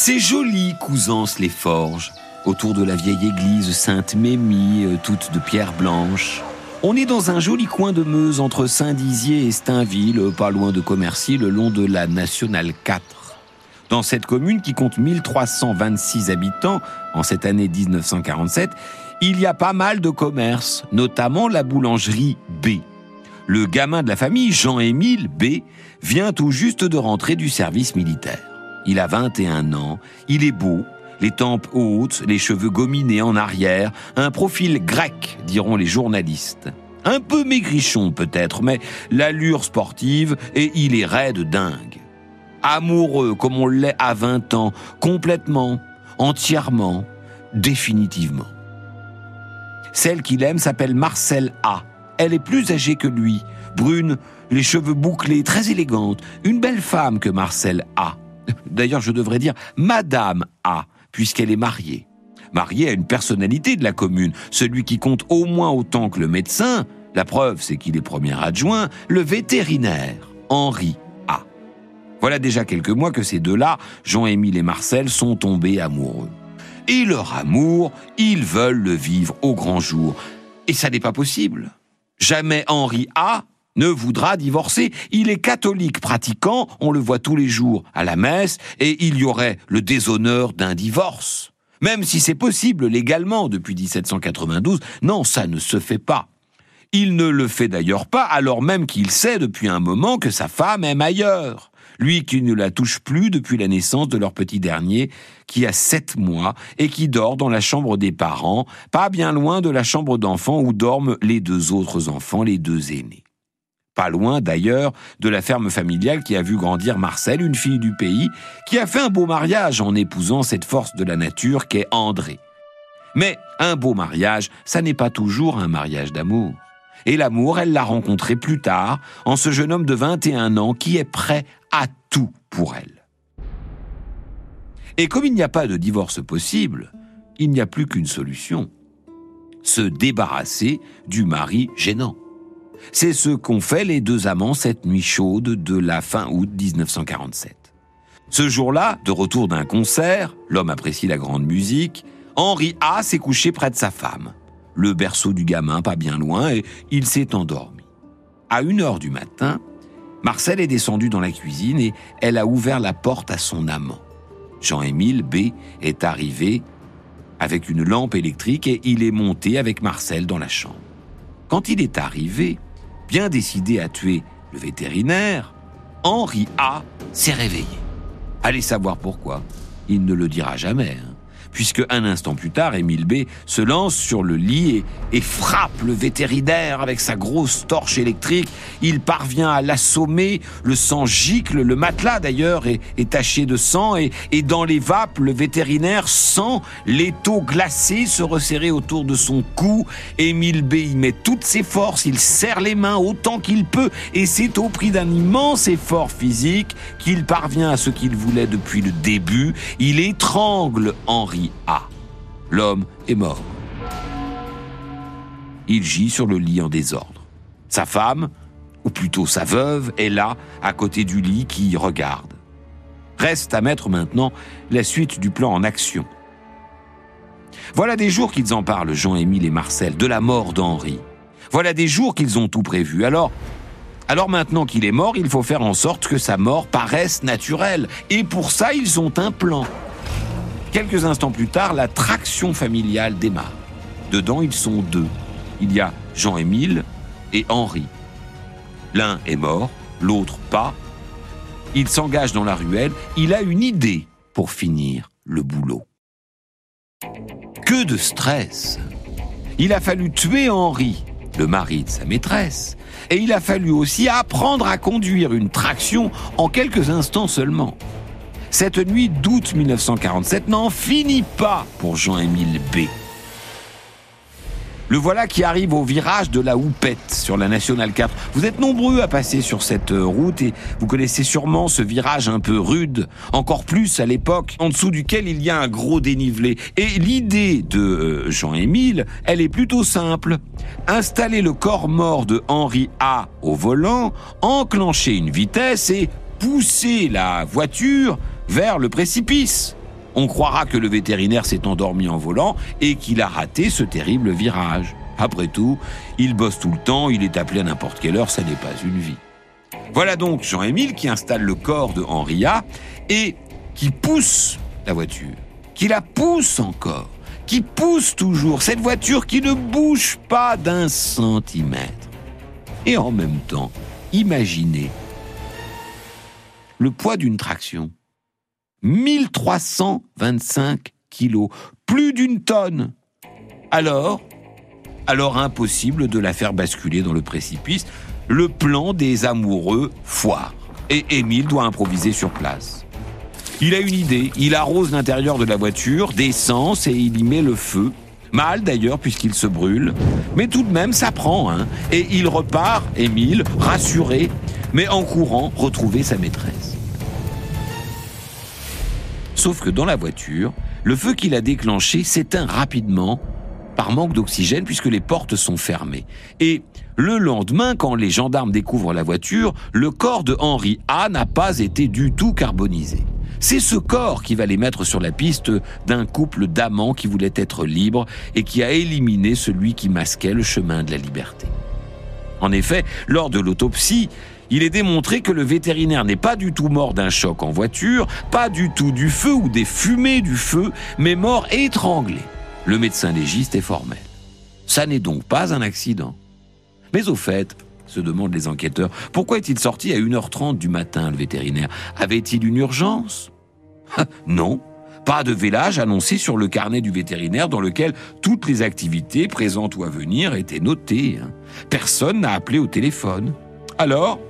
C'est joli Cousance les forges, autour de la vieille église Sainte-Mémie, euh, toute de pierre blanche. On est dans un joli coin de Meuse entre Saint-Dizier et Stainville, euh, pas loin de Commercy, le long de la Nationale 4. Dans cette commune qui compte 1326 habitants en cette année 1947, il y a pas mal de commerces, notamment la boulangerie B. Le gamin de la famille, Jean-Émile B, vient tout juste de rentrer du service militaire. Il a 21 ans, il est beau, les tempes hautes, les cheveux gominés en arrière, un profil grec, diront les journalistes. Un peu maigrichon peut-être, mais l'allure sportive et il est raide dingue. Amoureux comme on l'est à 20 ans, complètement, entièrement, définitivement. Celle qu'il aime s'appelle Marcel A. Elle est plus âgée que lui, brune, les cheveux bouclés, très élégante, une belle femme que Marcel A. D'ailleurs, je devrais dire Madame A, puisqu'elle est mariée. Mariée à une personnalité de la commune, celui qui compte au moins autant que le médecin, la preuve c'est qu'il est premier adjoint, le vétérinaire, Henri A. Voilà déjà quelques mois que ces deux-là, Jean-Émile et Marcel, sont tombés amoureux. Et leur amour, ils veulent le vivre au grand jour. Et ça n'est pas possible. Jamais Henri A ne voudra divorcer. Il est catholique pratiquant, on le voit tous les jours à la messe, et il y aurait le déshonneur d'un divorce. Même si c'est possible légalement depuis 1792, non, ça ne se fait pas. Il ne le fait d'ailleurs pas alors même qu'il sait depuis un moment que sa femme aime ailleurs. Lui qui ne la touche plus depuis la naissance de leur petit dernier, qui a sept mois et qui dort dans la chambre des parents, pas bien loin de la chambre d'enfants où dorment les deux autres enfants, les deux aînés pas loin d'ailleurs de la ferme familiale qui a vu grandir Marcel, une fille du pays, qui a fait un beau mariage en épousant cette force de la nature qu'est André. Mais un beau mariage, ça n'est pas toujours un mariage d'amour. Et l'amour, elle l'a rencontré plus tard, en ce jeune homme de 21 ans qui est prêt à tout pour elle. Et comme il n'y a pas de divorce possible, il n'y a plus qu'une solution. Se débarrasser du mari gênant. C'est ce qu'ont fait les deux amants cette nuit chaude de la fin août 1947. Ce jour-là, de retour d'un concert, l'homme apprécie la grande musique, Henri A s'est couché près de sa femme. Le berceau du gamin pas bien loin et il s'est endormi. À une heure du matin, Marcel est descendu dans la cuisine et elle a ouvert la porte à son amant. Jean-Émile B est arrivé avec une lampe électrique et il est monté avec Marcel dans la chambre. Quand il est arrivé, bien décidé à tuer le vétérinaire, Henri A s'est réveillé. Allez savoir pourquoi. Il ne le dira jamais. Hein puisque un instant plus tard, Émile B se lance sur le lit et, frappe le vétérinaire avec sa grosse torche électrique. Il parvient à l'assommer, le sang gicle, le matelas d'ailleurs est, taché de sang et, et dans les vapes, le vétérinaire sent l'étau glacé se resserrer autour de son cou. Émile B y met toutes ses forces, il serre les mains autant qu'il peut et c'est au prix d'un immense effort physique qu'il parvient à ce qu'il voulait depuis le début. Il étrangle Henri L'homme est mort. Il gît sur le lit en désordre. Sa femme, ou plutôt sa veuve, est là, à côté du lit, qui regarde. Reste à mettre maintenant la suite du plan en action. Voilà des jours qu'ils en parlent, Jean-Émile et Marcel, de la mort d'Henri. Voilà des jours qu'ils ont tout prévu. Alors, alors maintenant qu'il est mort, il faut faire en sorte que sa mort paraisse naturelle. Et pour ça, ils ont un plan. Quelques instants plus tard, la traction familiale démarre. Dedans, ils sont deux. Il y a Jean-Émile et Henri. L'un est mort, l'autre pas. Il s'engage dans la ruelle. Il a une idée pour finir le boulot. Que de stress Il a fallu tuer Henri, le mari de sa maîtresse, et il a fallu aussi apprendre à conduire une traction en quelques instants seulement. Cette nuit d'août 1947 n'en finit pas pour Jean-Émile B. Le voilà qui arrive au virage de la Houppette sur la Nationale 4. Vous êtes nombreux à passer sur cette euh, route et vous connaissez sûrement ce virage un peu rude, encore plus à l'époque, en dessous duquel il y a un gros dénivelé. Et l'idée de euh, Jean-Émile, elle est plutôt simple. Installer le corps mort de Henri A au volant, enclencher une vitesse et pousser la voiture vers le précipice. on croira que le vétérinaire s'est endormi en volant et qu'il a raté ce terrible virage. Après tout, il bosse tout le temps, il est appelé à n'importe quelle heure, ça n'est pas une vie. Voilà donc Jean-Émile qui installe le corps de Henri A et qui pousse la voiture, qui la pousse encore, qui pousse toujours, cette voiture qui ne bouge pas d'un centimètre. Et en même temps, imaginez le poids d'une traction. 1325 kilos, plus d'une tonne. Alors, alors impossible de la faire basculer dans le précipice. Le plan des amoureux foire. Et Émile doit improviser sur place. Il a une idée, il arrose l'intérieur de la voiture d'essence et il y met le feu. Mal d'ailleurs puisqu'il se brûle. Mais tout de même, ça prend. Hein. Et il repart, Émile, rassuré, mais en courant retrouver sa maîtresse. Sauf que dans la voiture, le feu qu'il a déclenché s'éteint rapidement par manque d'oxygène puisque les portes sont fermées. Et le lendemain, quand les gendarmes découvrent la voiture, le corps de Henri A n'a pas été du tout carbonisé. C'est ce corps qui va les mettre sur la piste d'un couple d'amants qui voulait être libre et qui a éliminé celui qui masquait le chemin de la liberté. En effet, lors de l'autopsie, il est démontré que le vétérinaire n'est pas du tout mort d'un choc en voiture, pas du tout du feu ou des fumées du feu, mais mort étranglé. Le médecin légiste est formel. Ça n'est donc pas un accident. Mais au fait, se demandent les enquêteurs, pourquoi est-il sorti à 1h30 du matin, le vétérinaire? Avait-il une urgence? Non, pas de vélage annoncé sur le carnet du vétérinaire dans lequel toutes les activités présentes ou à venir étaient notées. Hein. Personne n'a appelé au téléphone. Alors,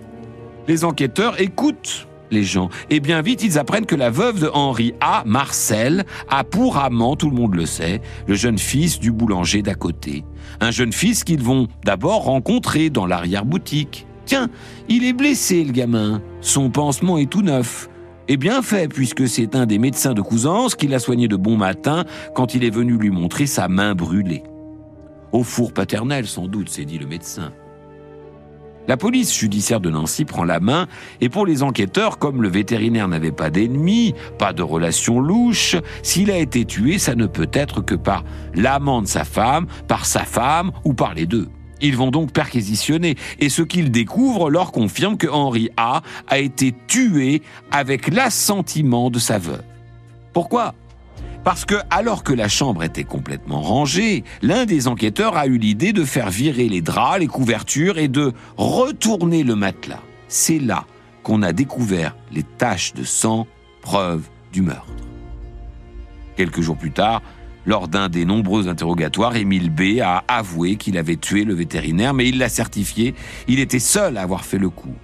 les enquêteurs écoutent les gens. Et bien vite, ils apprennent que la veuve de Henri A, Marcel, a pour amant, tout le monde le sait, le jeune fils du boulanger d'à côté. Un jeune fils qu'ils vont d'abord rencontrer dans l'arrière-boutique. Tiens, il est blessé, le gamin. Son pansement est tout neuf. Et bien fait, puisque c'est un des médecins de Cousance qui l'a soigné de bon matin quand il est venu lui montrer sa main brûlée. Au four paternel, sans doute, s'est dit le médecin. La police judiciaire de Nancy prend la main et pour les enquêteurs, comme le vétérinaire n'avait pas d'ennemis, pas de relations louches, s'il a été tué, ça ne peut être que par l'amant de sa femme, par sa femme ou par les deux. Ils vont donc perquisitionner et ce qu'ils découvrent leur confirme que Henri A a été tué avec l'assentiment de sa veuve. Pourquoi? Parce que, alors que la chambre était complètement rangée, l'un des enquêteurs a eu l'idée de faire virer les draps, les couvertures et de retourner le matelas. C'est là qu'on a découvert les taches de sang, preuve du meurtre. Quelques jours plus tard, lors d'un des nombreux interrogatoires, Émile B. a avoué qu'il avait tué le vétérinaire, mais il l'a certifié, il était seul à avoir fait le coup.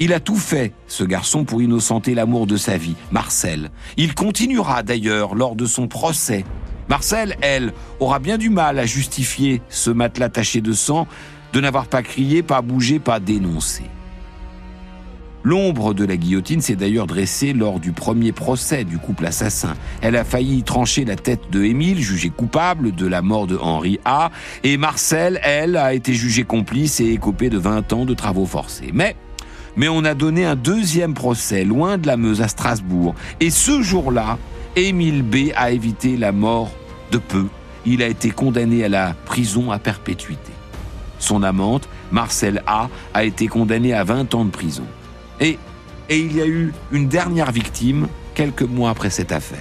Il a tout fait, ce garçon, pour innocenter l'amour de sa vie, Marcel. Il continuera d'ailleurs lors de son procès. Marcel, elle, aura bien du mal à justifier ce matelas taché de sang, de n'avoir pas crié, pas bougé, pas dénoncé. L'ombre de la guillotine s'est d'ailleurs dressée lors du premier procès du couple assassin. Elle a failli trancher la tête de Émile, jugé coupable de la mort de Henri A, et Marcel, elle, a été jugée complice et écopée de 20 ans de travaux forcés. Mais mais on a donné un deuxième procès loin de la Meuse à Strasbourg. Et ce jour-là, Émile B a évité la mort de peu. Il a été condamné à la prison à perpétuité. Son amante, Marcel A, a été condamnée à 20 ans de prison. Et, et il y a eu une dernière victime quelques mois après cette affaire.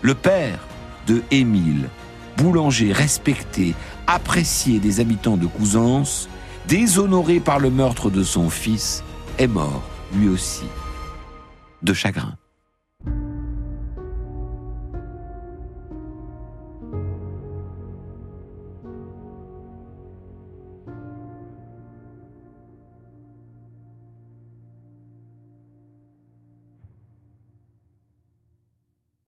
Le père de Émile, boulanger respecté, apprécié des habitants de Cousance, déshonoré par le meurtre de son fils, est mort, lui aussi, de chagrin.